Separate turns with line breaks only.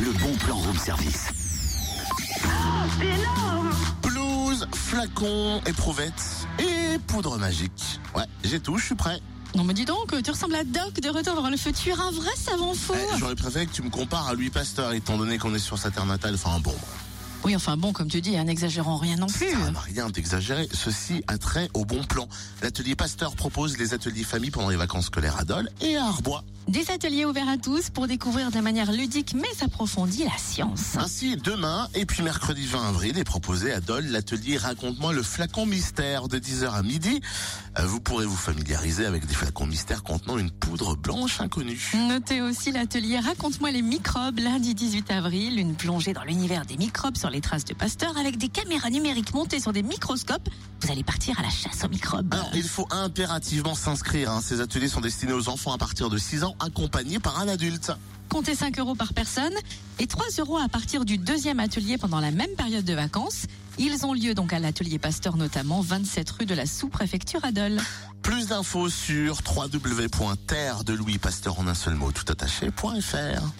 le bon plan room service.
C'est énorme
Pelouse, flacon, éprouvette et poudre magique. Ouais, j'ai tout, je suis prêt.
Non mais dis donc, tu ressembles à Doc de Retour vers le futur, un vrai savant fou.
Eh, J'aurais préféré que tu me compares à Louis Pasteur, étant donné qu'on est sur sa terre natale. Enfin bon,
Oui, enfin bon, comme tu dis, hein, n'exagérons rien non plus.
ça n'a rien d'exagéré. Ceci a trait au bon plan. L'atelier Pasteur propose les ateliers famille pendant les vacances scolaires à Dole et à Arbois.
Des ateliers ouverts à tous pour découvrir de manière ludique mais approfondie la science.
Ainsi, demain et puis mercredi 20 avril est proposé à Dole l'atelier Raconte-moi le flacon mystère de 10h à midi. Euh, Vous pourrez vous familiariser avec des flacons mystères contenant une poudre blanche inconnue.
Notez aussi l'atelier Raconte-moi les microbes lundi 18 avril, une plongée dans l'univers des microbes sur les traces de Pasteur avec des caméras numériques montées sur des microscopes. Vous allez partir à la chasse aux microbes.
Alors, il faut impérativement s'inscrire. hein. Ces ateliers sont destinés aux enfants à partir de 6 ans, accompagnés par un adulte.
Comptez 5 euros par personne et 3 euros à partir du deuxième atelier pendant la même période de vacances. Ils ont lieu donc à l'atelier Pasteur notamment, 27 rue de la sous-préfecture à Dole.
Plus d'infos sur www.terre de Louis Pasteur en un seul mot tout attaché.fr.